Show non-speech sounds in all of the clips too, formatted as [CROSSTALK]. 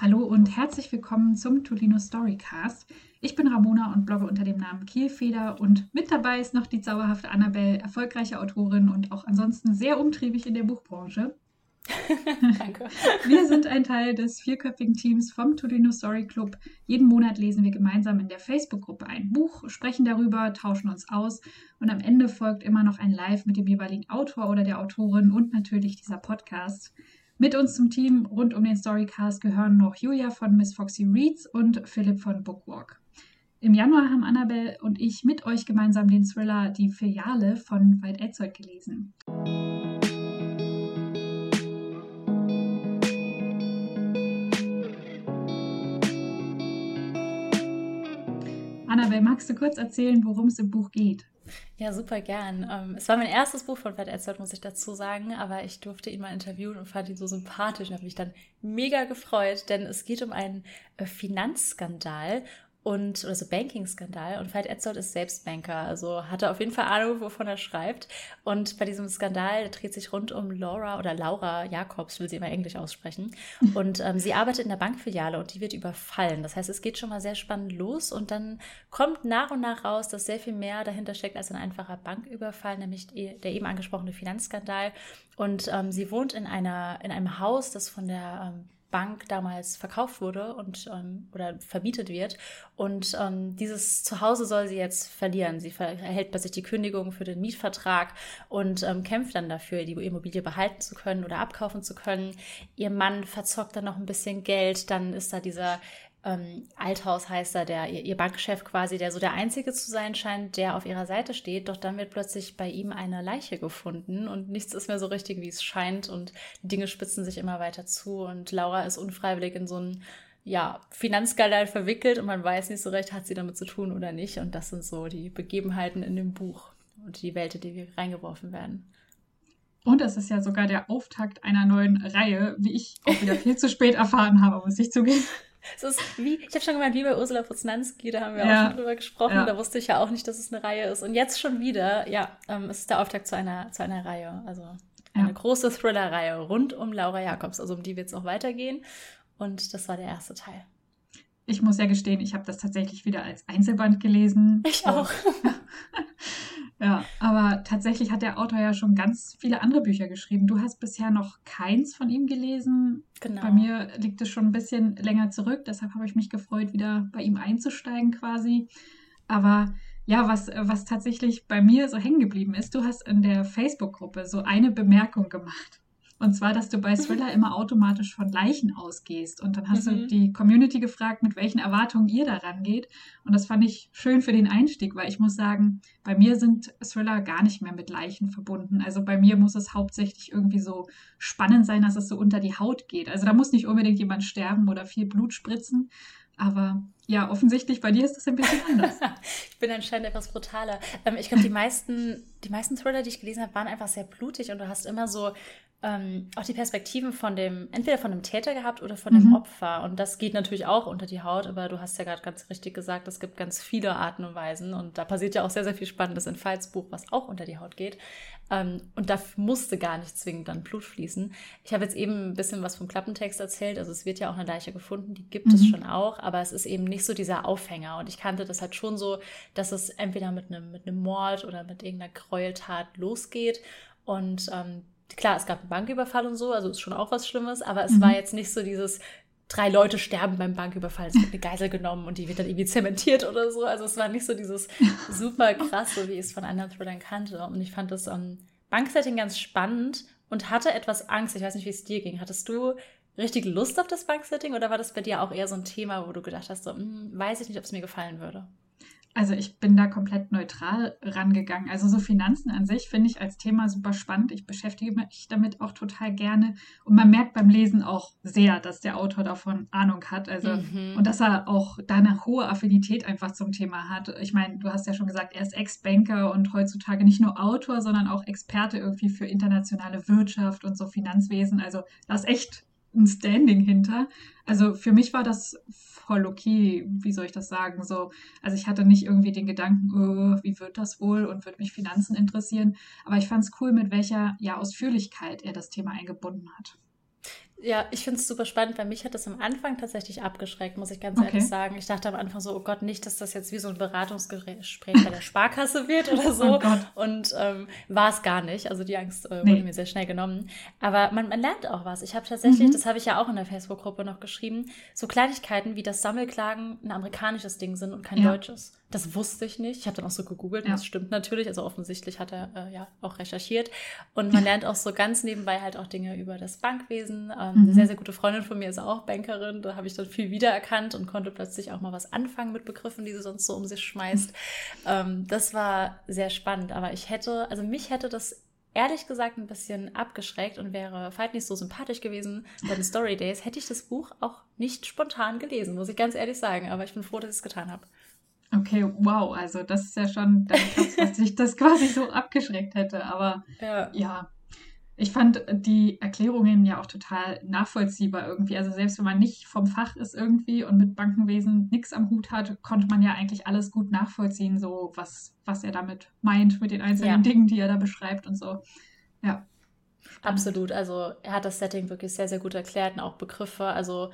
Hallo und herzlich willkommen zum Tolino Storycast. Ich bin Ramona und blogge unter dem Namen Kielfeder und mit dabei ist noch die zauberhafte Annabelle, erfolgreiche Autorin und auch ansonsten sehr umtriebig in der Buchbranche. [LAUGHS] Danke. Wir sind ein Teil des vierköpfigen Teams vom Tolino Story Club. Jeden Monat lesen wir gemeinsam in der Facebook-Gruppe ein Buch, sprechen darüber, tauschen uns aus und am Ende folgt immer noch ein Live mit dem jeweiligen Autor oder der Autorin und natürlich dieser Podcast. Mit uns zum Team rund um den Storycast gehören noch Julia von Miss Foxy Reads und Philipp von Bookwalk. Im Januar haben Annabelle und ich mit euch gemeinsam den Thriller Die Filiale von Veit Etzold gelesen. Annabelle, magst du kurz erzählen, worum es im Buch geht? Ja, super gern. Ähm, es war mein erstes Buch von Fred Edzard, muss ich dazu sagen, aber ich durfte ihn mal interviewen und fand ihn so sympathisch und habe mich dann mega gefreut, denn es geht um einen äh, Finanzskandal und oder so Banking-Skandal. Und Veit Etzold ist selbst Banker, also hat er auf jeden Fall Ahnung, wovon er schreibt. Und bei diesem Skandal dreht sich rund um Laura oder Laura Jakobs, will sie immer Englisch aussprechen. Und ähm, sie arbeitet in der Bankfiliale und die wird überfallen. Das heißt, es geht schon mal sehr spannend los und dann kommt nach und nach raus, dass sehr viel mehr dahinter steckt als ein einfacher Banküberfall, nämlich der eben angesprochene Finanzskandal. Und ähm, sie wohnt in einer in einem Haus, das von der ähm, Bank damals verkauft wurde und ähm, oder verbietet wird. Und ähm, dieses Zuhause soll sie jetzt verlieren. Sie erhält bei sich die Kündigung für den Mietvertrag und ähm, kämpft dann dafür, die Immobilie behalten zu können oder abkaufen zu können. Ihr Mann verzockt dann noch ein bisschen Geld. Dann ist da dieser ähm, Althaus heißt er, der, ihr, Bankchef quasi, der so der Einzige zu sein scheint, der auf ihrer Seite steht. Doch dann wird plötzlich bei ihm eine Leiche gefunden und nichts ist mehr so richtig, wie es scheint und Dinge spitzen sich immer weiter zu und Laura ist unfreiwillig in so einen ja, Finanzskandal verwickelt und man weiß nicht so recht, hat sie damit zu tun oder nicht. Und das sind so die Begebenheiten in dem Buch und die Welt, in die wir reingeworfen werden. Und es ist ja sogar der Auftakt einer neuen Reihe, wie ich auch wieder viel zu spät erfahren habe, muss ich zugeben. Es ist wie, ich habe schon gemeint, wie bei Ursula Poznanski, da haben wir ja. auch schon drüber gesprochen. Ja. Da wusste ich ja auch nicht, dass es eine Reihe ist. Und jetzt schon wieder, ja, ähm, es ist der Auftakt zu einer, zu einer Reihe. Also eine ja. große Thriller-Reihe rund um Laura Jacobs. Also um die wird es auch weitergehen. Und das war der erste Teil. Ich muss ja gestehen, ich habe das tatsächlich wieder als Einzelband gelesen. Ich auch. [LAUGHS] Ja, aber tatsächlich hat der Autor ja schon ganz viele andere Bücher geschrieben. Du hast bisher noch keins von ihm gelesen. Genau. Bei mir liegt es schon ein bisschen länger zurück, deshalb habe ich mich gefreut, wieder bei ihm einzusteigen quasi. Aber ja, was, was tatsächlich bei mir so hängen geblieben ist, du hast in der Facebook-Gruppe so eine Bemerkung gemacht. Und zwar, dass du bei Thriller immer automatisch von Leichen ausgehst. Und dann hast mhm. du die Community gefragt, mit welchen Erwartungen ihr daran geht. Und das fand ich schön für den Einstieg, weil ich muss sagen, bei mir sind Thriller gar nicht mehr mit Leichen verbunden. Also bei mir muss es hauptsächlich irgendwie so spannend sein, dass es so unter die Haut geht. Also da muss nicht unbedingt jemand sterben oder viel Blut spritzen. Aber ja, offensichtlich bei dir ist das ein bisschen anders. [LAUGHS] ich bin anscheinend etwas brutaler. Ähm, ich glaube, die meisten, die meisten Thriller, die ich gelesen habe, waren einfach sehr blutig und du hast immer so ähm, auch die Perspektiven von dem, entweder von dem Täter gehabt oder von mhm. dem Opfer. Und das geht natürlich auch unter die Haut, aber du hast ja gerade ganz richtig gesagt, es gibt ganz viele Arten und Weisen. Und da passiert ja auch sehr, sehr viel Spannendes in Fights Buch, was auch unter die Haut geht. Ähm, und da musste gar nicht zwingend dann Blut fließen. Ich habe jetzt eben ein bisschen was vom Klappentext erzählt. Also es wird ja auch eine Leiche gefunden, die gibt mhm. es schon auch, aber es ist eben nicht so dieser Aufhänger. Und ich kannte das halt schon so, dass es entweder mit einem, mit einem Mord oder mit irgendeiner Gräueltat losgeht. Und ähm, klar, es gab einen Banküberfall und so, also ist schon auch was Schlimmes, aber es mhm. war jetzt nicht so dieses, drei Leute sterben beim Banküberfall, es wird eine Geisel genommen und die wird dann irgendwie zementiert oder so. Also es war nicht so dieses [LAUGHS] super krasse, wie ich es von anderen Thrillern kannte. Und ich fand das um, Banksetting ganz spannend und hatte etwas Angst. Ich weiß nicht, wie es dir ging. Hattest du richtig Lust auf das Banksetting oder war das bei dir auch eher so ein Thema, wo du gedacht hast, so, hm, weiß ich nicht, ob es mir gefallen würde? Also ich bin da komplett neutral rangegangen. Also so Finanzen an sich finde ich als Thema super spannend. Ich beschäftige mich damit auch total gerne. Und man merkt beim Lesen auch sehr, dass der Autor davon Ahnung hat. Also mhm. und dass er auch da eine hohe Affinität einfach zum Thema hat. Ich meine, du hast ja schon gesagt, er ist Ex-Banker und heutzutage nicht nur Autor, sondern auch Experte irgendwie für internationale Wirtschaft und so Finanzwesen. Also da ist echt ein Standing hinter. Also für mich war das voll okay, wie soll ich das sagen? So, also ich hatte nicht irgendwie den Gedanken, oh, wie wird das wohl und würde mich Finanzen interessieren. Aber ich fand es cool, mit welcher ja, Ausführlichkeit er das Thema eingebunden hat. Ja, ich finde es super spannend, weil mich hat das am Anfang tatsächlich abgeschreckt, muss ich ganz okay. ehrlich sagen. Ich dachte am Anfang so, oh Gott, nicht, dass das jetzt wie so ein Beratungsgespräch bei der Sparkasse wird oder [LAUGHS] so. Oh und ähm, war es gar nicht. Also die Angst äh, nee. wurde mir sehr schnell genommen. Aber man, man lernt auch was. Ich habe tatsächlich, mhm. das habe ich ja auch in der Facebook-Gruppe noch geschrieben, so Kleinigkeiten wie das Sammelklagen ein amerikanisches Ding sind und kein ja. deutsches. Das wusste ich nicht. Ich habe dann auch so gegoogelt ja. und das stimmt natürlich. Also offensichtlich hat er äh, ja auch recherchiert. Und man lernt auch so ganz nebenbei halt auch Dinge über das Bankwesen. Ähm, mhm. Eine sehr, sehr gute Freundin von mir ist auch Bankerin. Da habe ich dann viel wiedererkannt und konnte plötzlich auch mal was anfangen mit Begriffen, die sie sonst so um sich schmeißt. Mhm. Ähm, das war sehr spannend. Aber ich hätte, also mich hätte das ehrlich gesagt ein bisschen abgeschreckt und wäre Fight nicht so sympathisch gewesen bei den [LAUGHS] Story Days, hätte ich das Buch auch nicht spontan gelesen, muss ich ganz ehrlich sagen. Aber ich bin froh, dass ich es getan habe. Okay, wow, also das ist ja schon krass, dass sich das quasi so abgeschreckt hätte. Aber [LAUGHS] ja. ja. ich fand die Erklärungen ja auch total nachvollziehbar irgendwie. Also selbst wenn man nicht vom Fach ist irgendwie und mit Bankenwesen nichts am Hut hat, konnte man ja eigentlich alles gut nachvollziehen, so was, was er damit meint mit den einzelnen ja. Dingen, die er da beschreibt und so. Ja. Absolut. Also er hat das Setting wirklich sehr, sehr gut erklärt und auch Begriffe. Also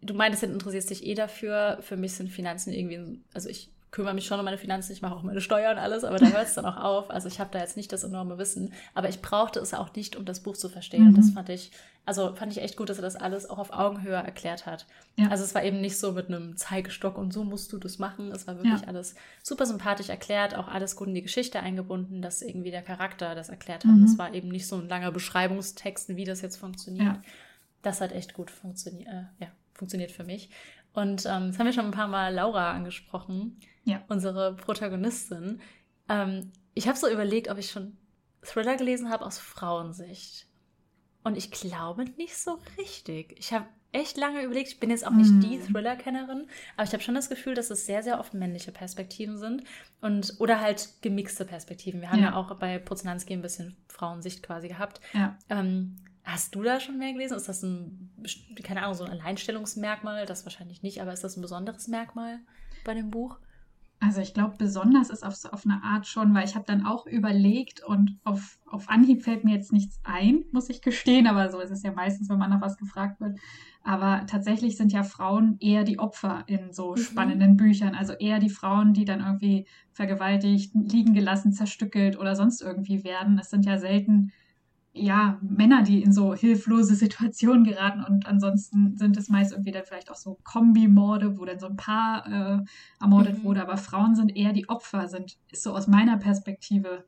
du meintest, du interessierst dich eh dafür. Für mich sind Finanzen irgendwie, also ich kümmere mich schon um meine Finanzen, ich mache auch meine Steuern und alles, aber da [LAUGHS] hört es dann auch auf. Also ich habe da jetzt nicht das enorme Wissen, aber ich brauchte es auch nicht, um das Buch zu verstehen. Mhm. Und das fand ich, also fand ich echt gut, dass er das alles auch auf Augenhöhe erklärt hat. Ja. Also es war eben nicht so mit einem Zeigestock und so musst du das machen. Es war wirklich ja. alles super sympathisch erklärt, auch alles gut in die Geschichte eingebunden, dass irgendwie der Charakter das erklärt hat. Mhm. Es war eben nicht so ein langer Beschreibungstext, wie das jetzt funktioniert. Ja. Das hat echt gut funktioniert, äh, ja, funktioniert für mich. Und ähm, das haben wir schon ein paar Mal Laura angesprochen, ja. unsere Protagonistin. Ähm, ich habe so überlegt, ob ich schon Thriller gelesen habe aus Frauensicht. Und ich glaube nicht so richtig. Ich habe echt lange überlegt. Ich bin jetzt auch nicht mm. die Thriller-Kennerin, aber ich habe schon das Gefühl, dass es sehr, sehr oft männliche Perspektiven sind und oder halt gemixte Perspektiven. Wir haben ja, ja auch bei Poznanski ein bisschen Frauensicht quasi gehabt. Ja. Ähm, Hast du da schon mehr gelesen? Ist das ein, keine Ahnung, so ein Alleinstellungsmerkmal? Das wahrscheinlich nicht, aber ist das ein besonderes Merkmal bei dem Buch? Also ich glaube, besonders ist auf, auf eine Art schon, weil ich habe dann auch überlegt und auf, auf Anhieb fällt mir jetzt nichts ein, muss ich gestehen, aber so ist es ja meistens, wenn man nach was gefragt wird. Aber tatsächlich sind ja Frauen eher die Opfer in so mhm. spannenden Büchern. Also eher die Frauen, die dann irgendwie vergewaltigt, liegen gelassen, zerstückelt oder sonst irgendwie werden. Es sind ja selten ja, Männer, die in so hilflose Situationen geraten und ansonsten sind es meist irgendwie dann vielleicht auch so Kombimorde, wo dann so ein Paar äh, ermordet mhm. wurde, aber Frauen sind eher die Opfer, sind, ist so aus meiner Perspektive,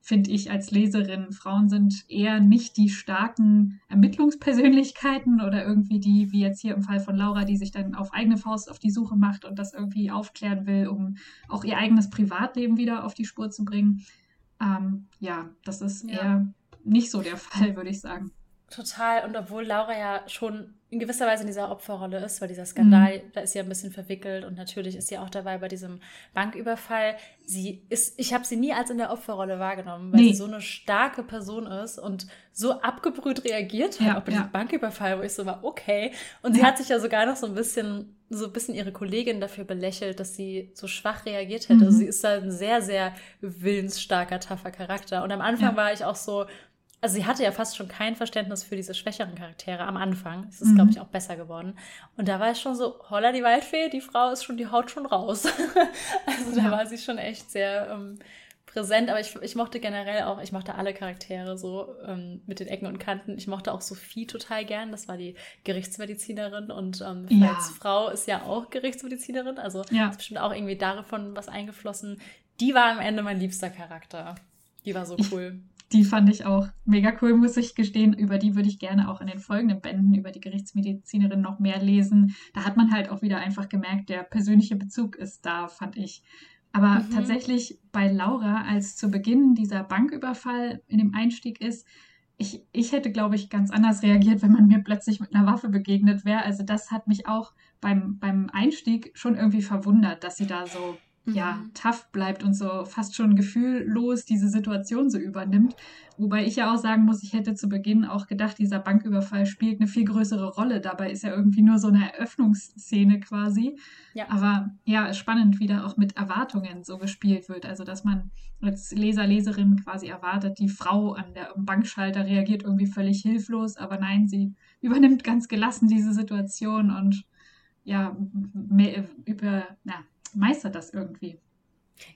finde ich als Leserin, Frauen sind eher nicht die starken Ermittlungspersönlichkeiten oder irgendwie die, wie jetzt hier im Fall von Laura, die sich dann auf eigene Faust auf die Suche macht und das irgendwie aufklären will, um auch ihr eigenes Privatleben wieder auf die Spur zu bringen. Ähm, ja, das ist ja. eher nicht so der Fall, würde ich sagen. Total. Und obwohl Laura ja schon in gewisser Weise in dieser Opferrolle ist, weil dieser Skandal, mhm. da ist sie ja ein bisschen verwickelt und natürlich ist sie auch dabei bei diesem Banküberfall. Sie ist, ich habe sie nie als in der Opferrolle wahrgenommen, weil nee. sie so eine starke Person ist und so abgebrüht reagiert hat, ja, auch bei ja. diesem Banküberfall, wo ich so war, okay. Und sie ja. hat sich ja sogar noch so ein bisschen, so ein bisschen ihre Kollegin dafür belächelt, dass sie so schwach reagiert hätte. Mhm. Also sie ist da ein sehr, sehr willensstarker, taffer Charakter. Und am Anfang war ich auch so, also sie hatte ja fast schon kein Verständnis für diese schwächeren Charaktere am Anfang. Das ist, mhm. glaube ich, auch besser geworden. Und da war es schon so, holla die Waldfee, die Frau ist schon, die haut schon raus. [LAUGHS] also da war sie schon echt sehr ähm, präsent. Aber ich, ich mochte generell auch, ich mochte alle Charaktere so ähm, mit den Ecken und Kanten. Ich mochte auch Sophie total gern. Das war die Gerichtsmedizinerin und ähm, ja. Frau ist ja auch Gerichtsmedizinerin. Also ja. ist bestimmt auch irgendwie davon was eingeflossen. Die war am Ende mein liebster Charakter. Die war so cool. Die fand ich auch mega cool, muss ich gestehen. Über die würde ich gerne auch in den folgenden Bänden über die Gerichtsmedizinerin noch mehr lesen. Da hat man halt auch wieder einfach gemerkt, der persönliche Bezug ist da, fand ich. Aber mhm. tatsächlich bei Laura, als zu Beginn dieser Banküberfall in dem Einstieg ist, ich, ich hätte, glaube ich, ganz anders reagiert, wenn man mir plötzlich mit einer Waffe begegnet wäre. Also das hat mich auch beim, beim Einstieg schon irgendwie verwundert, dass sie da so ja, mhm. tough bleibt und so fast schon gefühllos diese Situation so übernimmt. Wobei ich ja auch sagen muss, ich hätte zu Beginn auch gedacht, dieser Banküberfall spielt eine viel größere Rolle. Dabei ist ja irgendwie nur so eine Eröffnungsszene quasi. Ja. Aber ja, spannend, wie da auch mit Erwartungen so gespielt wird. Also, dass man als Leser, Leserin quasi erwartet, die Frau an der Bankschalter reagiert irgendwie völlig hilflos, aber nein, sie übernimmt ganz gelassen diese Situation und ja, über, ja, meistert das irgendwie.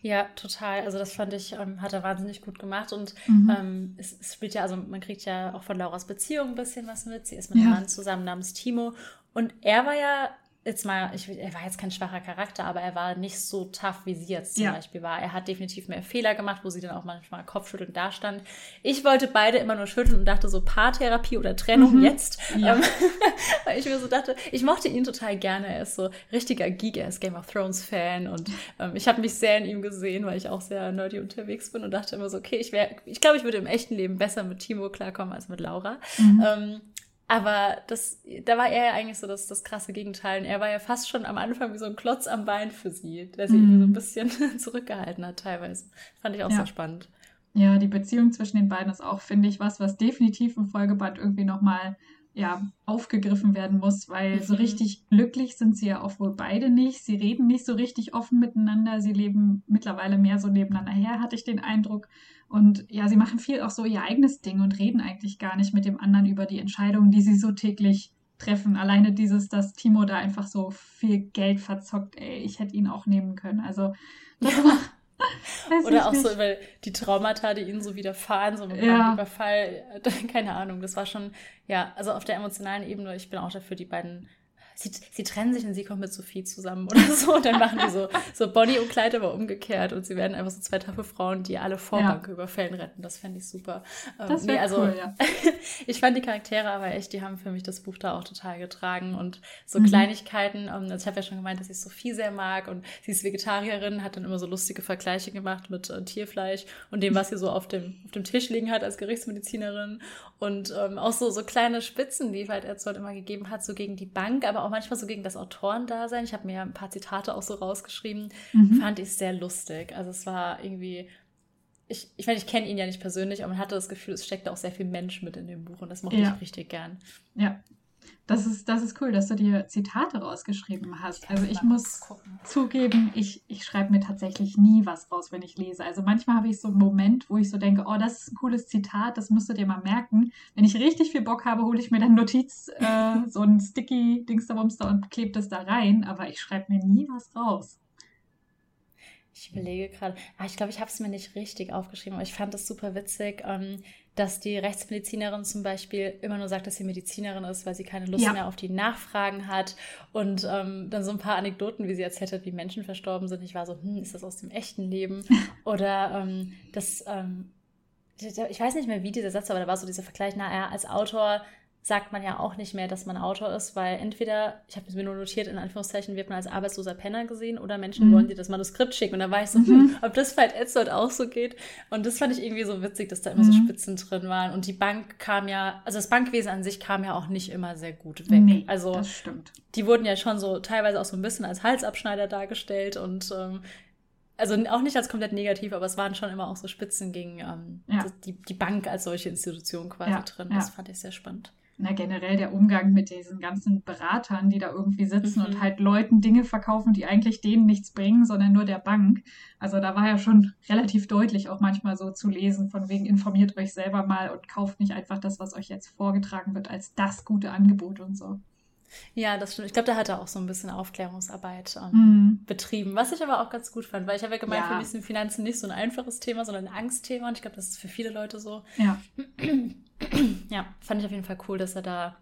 Ja, total. Also das fand ich, ähm, hat er wahnsinnig gut gemacht. Und mhm. ähm, es, es, spielt ja, also man kriegt ja auch von Lauras Beziehung ein bisschen was mit. Sie ist mit ja. einem Mann zusammen namens Timo. Und er war ja jetzt mal, ich, er war jetzt kein schwacher Charakter, aber er war nicht so tough, wie sie jetzt zum ja. Beispiel war. Er hat definitiv mehr Fehler gemacht, wo sie dann auch manchmal kopfschüttelnd dastand. Ich wollte beide immer nur schütteln und dachte so Paartherapie oder Trennung mhm. jetzt. Ja. Ähm, [LAUGHS] weil ich mir so dachte, ich mochte ihn total gerne. Er ist so richtiger Geek, er ist Game of Thrones Fan und ähm, ich habe mich sehr in ihm gesehen, weil ich auch sehr nerdy unterwegs bin und dachte immer so, okay, ich wäre, ich glaube, ich würde im echten Leben besser mit Timo klarkommen als mit Laura. Mhm. Ähm, aber das, da war er ja eigentlich so das, das krasse Gegenteil. Und er war ja fast schon am Anfang wie so ein Klotz am Bein für sie, der sie mm. so ein bisschen [LAUGHS] zurückgehalten hat teilweise. Fand ich auch ja. sehr spannend. Ja, die Beziehung zwischen den beiden ist auch, finde ich, was, was definitiv im Folgeband irgendwie nochmal ja, aufgegriffen werden muss, weil mhm. so richtig glücklich sind sie ja auch wohl beide nicht. Sie reden nicht so richtig offen miteinander. Sie leben mittlerweile mehr so nebeneinander her, hatte ich den Eindruck. Und ja, sie machen viel auch so ihr eigenes Ding und reden eigentlich gar nicht mit dem anderen über die Entscheidungen, die sie so täglich treffen. Alleine dieses, dass Timo da einfach so viel Geld verzockt, ey, ich hätte ihn auch nehmen können. Also das war [LAUGHS] Oder auch nicht. so über die Traumata, die ihnen so widerfahren, so mit ja. Überfall, [LAUGHS] keine Ahnung. Das war schon, ja, also auf der emotionalen Ebene, ich bin auch dafür, die beiden sie, sie trennen sich und sie kommt mit Sophie zusammen oder so. Und dann machen die so, so Bonnie und Clyde aber umgekehrt und sie werden einfach so zwei taffe Frauen, die alle Vorbank ja. überfällen retten. Das fände ich super. Ähm, das nee, also cool, ja. [LAUGHS] ich fand die Charaktere aber echt, die haben für mich das Buch da auch total getragen und so mhm. Kleinigkeiten. Ähm, also ich habe ja schon gemeint, dass ich Sophie sehr mag und sie ist Vegetarierin, hat dann immer so lustige Vergleiche gemacht mit äh, Tierfleisch und dem, was sie so auf dem, auf dem Tisch liegen hat als Gerichtsmedizinerin und ähm, auch so, so kleine Spitzen, die halt Erzold immer gegeben hat, so gegen die Bank, aber auch manchmal so gegen das Autorendasein. Ich habe mir ein paar Zitate auch so rausgeschrieben. Mhm. Fand ich sehr lustig. Also es war irgendwie ich, ich meine, ich kenne ihn ja nicht persönlich, aber man hatte das Gefühl, es steckt auch sehr viel Mensch mit in dem Buch und das mochte ja. ich richtig gern. Ja, das ist, das ist cool, dass du dir Zitate rausgeschrieben hast. Also ich muss gucken. zugeben, ich, ich schreibe mir tatsächlich nie was raus, wenn ich lese. Also manchmal habe ich so einen Moment, wo ich so denke, oh, das ist ein cooles Zitat, das musst du dir mal merken. Wenn ich richtig viel Bock habe, hole ich mir dann Notiz, äh, so ein sticky Dingsterbumster und klebe das da rein, aber ich schreibe mir nie was raus. Ich überlege gerade, ah, ich glaube, ich habe es mir nicht richtig aufgeschrieben, aber ich fand es super witzig, ähm, dass die Rechtsmedizinerin zum Beispiel immer nur sagt, dass sie Medizinerin ist, weil sie keine Lust ja. mehr auf die Nachfragen hat. Und ähm, dann so ein paar Anekdoten, wie sie erzählt hat, wie Menschen verstorben sind. Ich war so, hm, ist das aus dem echten Leben? [LAUGHS] Oder ähm, das, ähm, ich weiß nicht mehr, wie dieser Satz, aber da war so dieser Vergleich, na, er als Autor sagt man ja auch nicht mehr, dass man Autor ist, weil entweder, ich habe es mir nur notiert, in Anführungszeichen, wird man als arbeitsloser Penner gesehen oder Menschen mhm. wollen dir das Manuskript schicken. Und da war ich so, mhm. hm, ob das bei Edsold auch so geht. Und das fand ich irgendwie so witzig, dass da immer mhm. so Spitzen drin waren. Und die Bank kam ja, also das Bankwesen an sich kam ja auch nicht immer sehr gut weg. Nee, also, das stimmt. Die wurden ja schon so teilweise auch so ein bisschen als Halsabschneider dargestellt und ähm, also auch nicht als komplett negativ, aber es waren schon immer auch so Spitzen gegen ähm, ja. die, die Bank als solche Institution quasi ja, drin. Das ja. fand ich sehr spannend na, generell der Umgang mit diesen ganzen Beratern, die da irgendwie sitzen mhm. und halt Leuten Dinge verkaufen, die eigentlich denen nichts bringen, sondern nur der Bank. Also da war ja schon relativ deutlich auch manchmal so zu lesen, von wegen informiert euch selber mal und kauft nicht einfach das, was euch jetzt vorgetragen wird, als das gute Angebot und so. Ja, das stimmt. Ich glaube, da hat er auch so ein bisschen Aufklärungsarbeit ähm, mm. betrieben, was ich aber auch ganz gut fand, weil ich habe ja gemeint, ja. für mich sind Finanzen nicht so ein einfaches Thema, sondern ein Angstthema und ich glaube, das ist für viele Leute so. Ja. [CLEARS THROAT] ja, fand ich auf jeden Fall cool, dass er da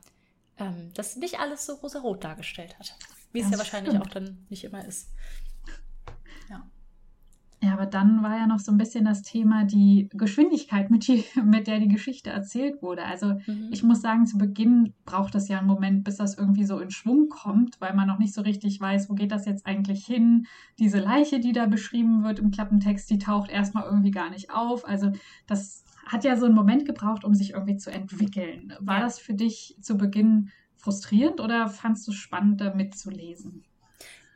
ähm, das nicht alles so rosa-rot dargestellt hat. Wie es ja wahrscheinlich stimmt. auch dann nicht immer ist. Ja. Aber dann war ja noch so ein bisschen das Thema die Geschwindigkeit, mit, die, [LAUGHS] mit der die Geschichte erzählt wurde. Also mhm. ich muss sagen, zu Beginn braucht es ja einen Moment, bis das irgendwie so in Schwung kommt, weil man noch nicht so richtig weiß, wo geht das jetzt eigentlich hin. Diese Leiche, die da beschrieben wird im Klappentext, die taucht erstmal irgendwie gar nicht auf. Also das hat ja so einen Moment gebraucht, um sich irgendwie zu entwickeln. War ja. das für dich zu Beginn frustrierend oder fandst du es spannend, da mitzulesen?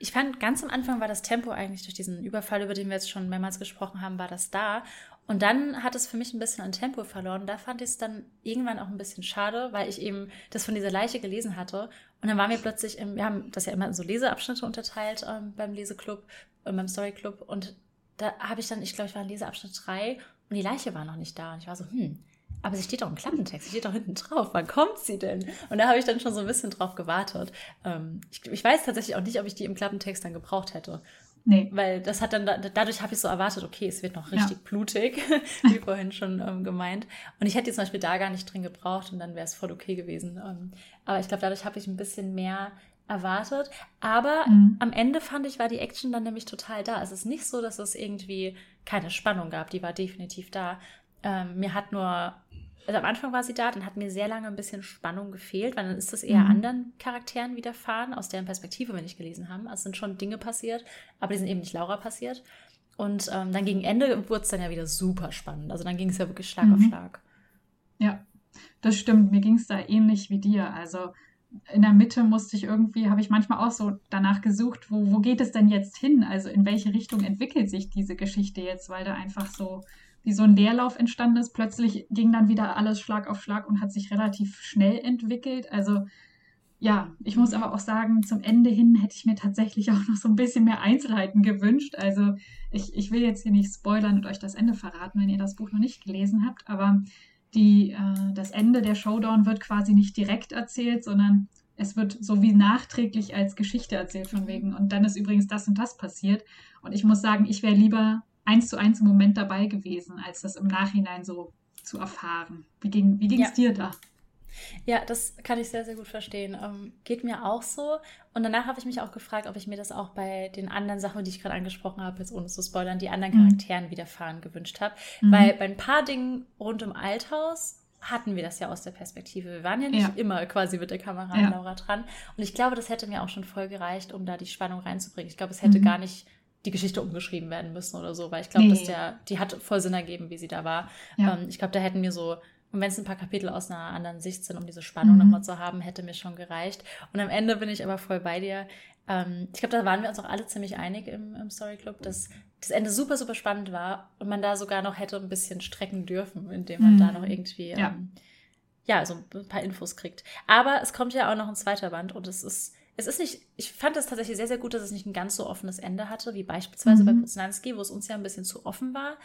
Ich fand, ganz am Anfang war das Tempo eigentlich durch diesen Überfall, über den wir jetzt schon mehrmals gesprochen haben, war das da. Und dann hat es für mich ein bisschen an Tempo verloren. Da fand ich es dann irgendwann auch ein bisschen schade, weil ich eben das von dieser Leiche gelesen hatte. Und dann waren wir plötzlich, im, wir haben das ja immer in so Leseabschnitte unterteilt ähm, beim Leseclub, äh, beim Storyclub. Und da habe ich dann, ich glaube, ich war in Leseabschnitt 3 und die Leiche war noch nicht da. Und ich war so, hm, aber sie steht doch im Klappentext, sie steht doch hinten drauf. Wann kommt sie denn? Und da habe ich dann schon so ein bisschen drauf gewartet. Ähm, ich, ich, weiß tatsächlich auch nicht, ob ich die im Klappentext dann gebraucht hätte. Nee. Weil das hat dann, dadurch habe ich so erwartet, okay, es wird noch richtig ja. blutig, [LAUGHS] wie vorhin schon ähm, gemeint. Und ich hätte die zum Beispiel da gar nicht drin gebraucht und dann wäre es voll okay gewesen. Ähm, aber ich glaube, dadurch habe ich ein bisschen mehr erwartet. Aber mhm. am Ende fand ich, war die Action dann nämlich total da. Es ist nicht so, dass es irgendwie keine Spannung gab. Die war definitiv da. Ähm, mir hat nur also am Anfang war sie da, dann hat mir sehr lange ein bisschen Spannung gefehlt, weil dann ist das eher mhm. anderen Charakteren widerfahren, aus deren Perspektive wir nicht gelesen haben. Also es sind schon Dinge passiert, aber die sind eben nicht Laura passiert. Und ähm, dann gegen Ende wurde es dann ja wieder super spannend. Also dann ging es ja wirklich Schlag mhm. auf Schlag. Ja, das stimmt. Mir ging es da ähnlich wie dir. Also in der Mitte musste ich irgendwie, habe ich manchmal auch so danach gesucht, wo, wo geht es denn jetzt hin? Also in welche Richtung entwickelt sich diese Geschichte jetzt, weil da einfach so wie so ein Leerlauf entstanden ist. Plötzlich ging dann wieder alles Schlag auf Schlag und hat sich relativ schnell entwickelt. Also ja, ich muss aber auch sagen, zum Ende hin hätte ich mir tatsächlich [LAUGHS] auch noch so ein bisschen mehr Einzelheiten gewünscht. Also ich, ich will jetzt hier nicht spoilern und euch das Ende verraten, wenn ihr das Buch noch nicht gelesen habt, aber die, äh, das Ende der Showdown wird quasi nicht direkt erzählt, sondern es wird so wie nachträglich als Geschichte erzählt von wegen. Und dann ist übrigens das und das passiert. Und ich muss sagen, ich wäre lieber eins zu eins im Moment dabei gewesen, als das im Nachhinein so zu erfahren. Wie ging wie es ja. dir da? Ja, das kann ich sehr, sehr gut verstehen. Ähm, geht mir auch so. Und danach habe ich mich auch gefragt, ob ich mir das auch bei den anderen Sachen, die ich gerade angesprochen habe, jetzt ohne zu spoilern, die anderen mhm. Charakteren mhm. widerfahren gewünscht habe. Mhm. Weil bei ein paar Dingen rund um Althaus hatten wir das ja aus der Perspektive. Wir waren ja nicht ja. immer quasi mit der Kamera ja. Laura dran. Und ich glaube, das hätte mir auch schon voll gereicht, um da die Spannung reinzubringen. Ich glaube, es hätte mhm. gar nicht die Geschichte umgeschrieben werden müssen oder so, weil ich glaube, nee. dass der, die hat voll Sinn ergeben, wie sie da war. Ja. Ähm, ich glaube, da hätten wir so, und wenn es ein paar Kapitel aus einer anderen Sicht sind, um diese Spannung mhm. nochmal zu haben, hätte mir schon gereicht. Und am Ende bin ich aber voll bei dir. Ähm, ich glaube, da waren wir uns auch alle ziemlich einig im, im Story Club, dass das Ende super, super spannend war und man da sogar noch hätte ein bisschen strecken dürfen, indem man mhm. da noch irgendwie ja. Ähm, ja, so ein paar Infos kriegt. Aber es kommt ja auch noch ein zweiter Band und es ist es ist nicht, ich fand es tatsächlich sehr, sehr gut, dass es nicht ein ganz so offenes Ende hatte, wie beispielsweise mhm. bei Poznanski, wo es uns ja ein bisschen zu offen war.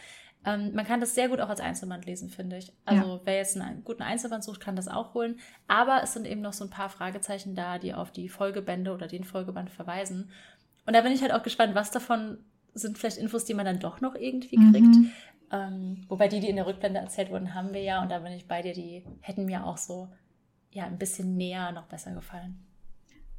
Ähm, man kann das sehr gut auch als Einzelband lesen, finde ich. Also ja. wer jetzt einen guten Einzelband sucht, kann das auch holen. Aber es sind eben noch so ein paar Fragezeichen da, die auf die Folgebände oder den Folgeband verweisen. Und da bin ich halt auch gespannt, was davon sind vielleicht Infos, die man dann doch noch irgendwie kriegt. Mhm. Ähm, wobei die, die in der Rückblende erzählt wurden, haben wir ja. Und da bin ich bei dir, die hätten mir auch so ja ein bisschen näher noch besser gefallen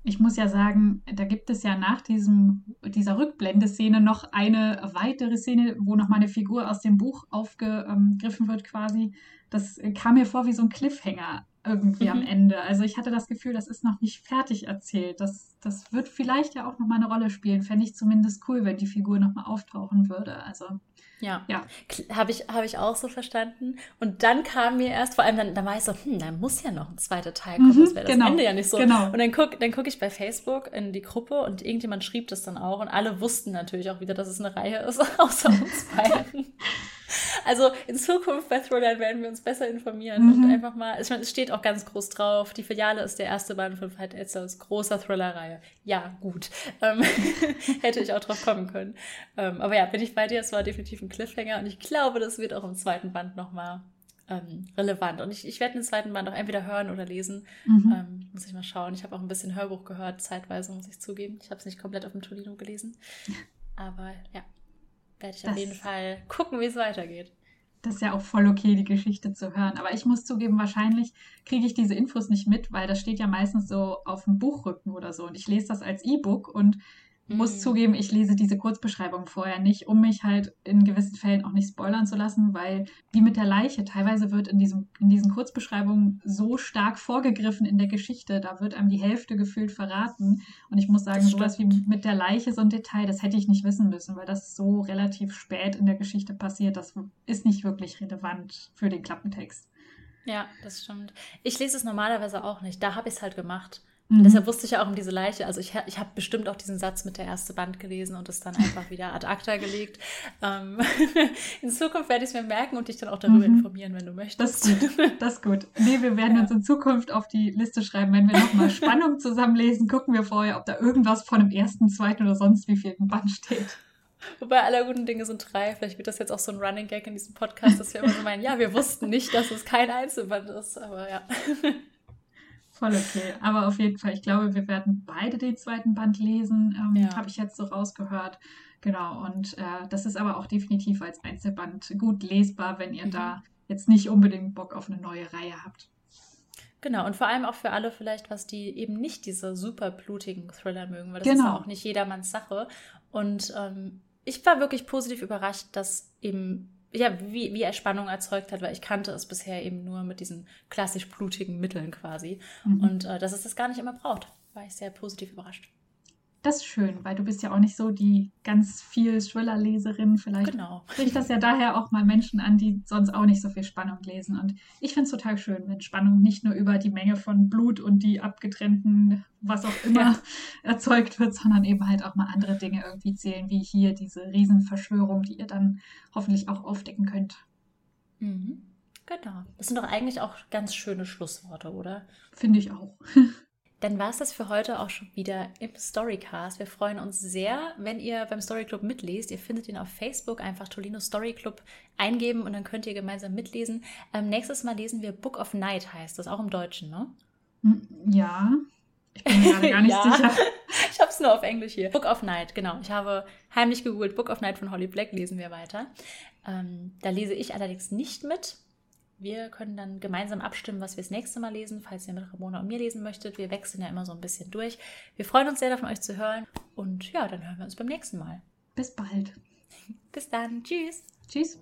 ich muss ja sagen, da gibt es ja nach diesem, dieser Rückblendeszene noch eine weitere Szene, wo noch mal eine Figur aus dem Buch aufgegriffen wird quasi. Das kam mir vor wie so ein Cliffhanger irgendwie mhm. am Ende. Also ich hatte das Gefühl, das ist noch nicht fertig erzählt. Das, das wird vielleicht ja auch noch mal eine Rolle spielen. Fände ich zumindest cool, wenn die Figur noch mal auftauchen würde. Also ja, ja. habe ich, hab ich auch so verstanden. Und dann kam mir erst, vor allem dann, dann war ich so, hm, da muss ja noch ein zweiter Teil kommen, mhm, das wäre das genau, Ende ja nicht so. Genau. Und dann gucke dann guck ich bei Facebook in die Gruppe und irgendjemand schrieb das dann auch und alle wussten natürlich auch wieder, dass es eine Reihe ist, [LAUGHS] außer uns beiden. [LAUGHS] Also in Zukunft bei Thriller werden wir uns besser informieren mhm. und einfach mal, ich meine, es steht auch ganz groß drauf, die Filiale ist der erste Band von Fight Edsels großer Thriller-Reihe. Ja, gut. Ähm, [LAUGHS] hätte ich auch drauf kommen können. Ähm, aber ja, bin ich bei dir, es war definitiv ein Cliffhanger und ich glaube, das wird auch im zweiten Band nochmal ähm, relevant. Und ich, ich werde den zweiten Band auch entweder hören oder lesen. Mhm. Ähm, muss ich mal schauen. Ich habe auch ein bisschen Hörbuch gehört, zeitweise, muss ich zugeben. Ich habe es nicht komplett auf dem Tolino gelesen. Aber ja, werde ich das, auf jeden Fall gucken, wie es weitergeht. Das ist ja auch voll okay, die Geschichte zu hören. Aber ich muss zugeben, wahrscheinlich kriege ich diese Infos nicht mit, weil das steht ja meistens so auf dem Buchrücken oder so. Und ich lese das als E-Book und muss mhm. zugeben, ich lese diese Kurzbeschreibung vorher nicht, um mich halt in gewissen Fällen auch nicht spoilern zu lassen, weil wie mit der Leiche, teilweise wird in, diesem, in diesen Kurzbeschreibungen so stark vorgegriffen in der Geschichte, da wird einem die Hälfte gefühlt verraten. Und ich muss sagen, sowas wie mit der Leiche, so ein Detail, das hätte ich nicht wissen müssen, weil das so relativ spät in der Geschichte passiert. Das ist nicht wirklich relevant für den Klappentext. Ja, das stimmt. Ich lese es normalerweise auch nicht. Da habe ich es halt gemacht. Mhm. Deshalb wusste ich ja auch um diese Leiche. Also ich, ich habe bestimmt auch diesen Satz mit der erste Band gelesen und es dann einfach wieder ad acta gelegt. Ähm, [LAUGHS] in Zukunft werde ich es mir merken und dich dann auch darüber mhm. informieren, wenn du möchtest. Das ist gut. Das ist gut. Nee, wir werden ja. uns in Zukunft auf die Liste schreiben, wenn wir nochmal [LAUGHS] Spannung zusammenlesen, gucken wir vorher, ob da irgendwas von dem ersten, zweiten oder sonst wie vierten Band steht. Wobei aller guten Dinge sind drei. Vielleicht wird das jetzt auch so ein Running Gag in diesem Podcast, dass wir immer so meinen, ja, wir wussten nicht, dass es kein Einzelband ist, aber ja. [LAUGHS] Voll okay. Aber auf jeden Fall, ich glaube, wir werden beide den zweiten Band lesen, ähm, ja. habe ich jetzt so rausgehört. Genau, und äh, das ist aber auch definitiv als Einzelband gut lesbar, wenn ihr mhm. da jetzt nicht unbedingt Bock auf eine neue Reihe habt. Genau, und vor allem auch für alle vielleicht, was die eben nicht diese super blutigen Thriller mögen, weil das genau. ist ja auch nicht jedermanns Sache. Und ähm, ich war wirklich positiv überrascht, dass eben ja, wie, wie er Spannung erzeugt hat, weil ich kannte es bisher eben nur mit diesen klassisch blutigen Mitteln quasi. Mhm. Und äh, dass es das gar nicht immer braucht, war ich sehr positiv überrascht. Das ist schön, weil du bist ja auch nicht so die ganz viel Thriller-Leserin. Vielleicht genau. spricht das ja daher auch mal Menschen an, die sonst auch nicht so viel Spannung lesen. Und ich finde es total schön, wenn Spannung nicht nur über die Menge von Blut und die abgetrennten, was auch immer, ja. [LAUGHS] erzeugt wird, sondern eben halt auch mal andere Dinge irgendwie zählen, wie hier diese Riesenverschwörung, die ihr dann hoffentlich auch aufdecken könnt. Mhm. Genau. Das sind doch eigentlich auch ganz schöne Schlussworte, oder? Finde ich auch. [LAUGHS] Dann war es das für heute auch schon wieder im Storycast. Wir freuen uns sehr, wenn ihr beim Story Club mitlest. Ihr findet ihn auf Facebook, einfach Tolino Story Club eingeben und dann könnt ihr gemeinsam mitlesen. Ähm, nächstes Mal lesen wir Book of Night, heißt das, auch im Deutschen, ne? Hm, ja. Ich bin mir gerade gar nicht [LAUGHS] ja. sicher. [LAUGHS] Ich habe es nur auf Englisch hier. Book of Night, genau. Ich habe heimlich gegoogelt, Book of Night von Holly Black lesen wir weiter. Ähm, da lese ich allerdings nicht mit. Wir können dann gemeinsam abstimmen, was wir das nächste Mal lesen, falls ihr mit Ramona und mir lesen möchtet. Wir wechseln ja immer so ein bisschen durch. Wir freuen uns sehr, davon euch zu hören. Und ja, dann hören wir uns beim nächsten Mal. Bis bald. [LAUGHS] Bis dann. Tschüss. Tschüss.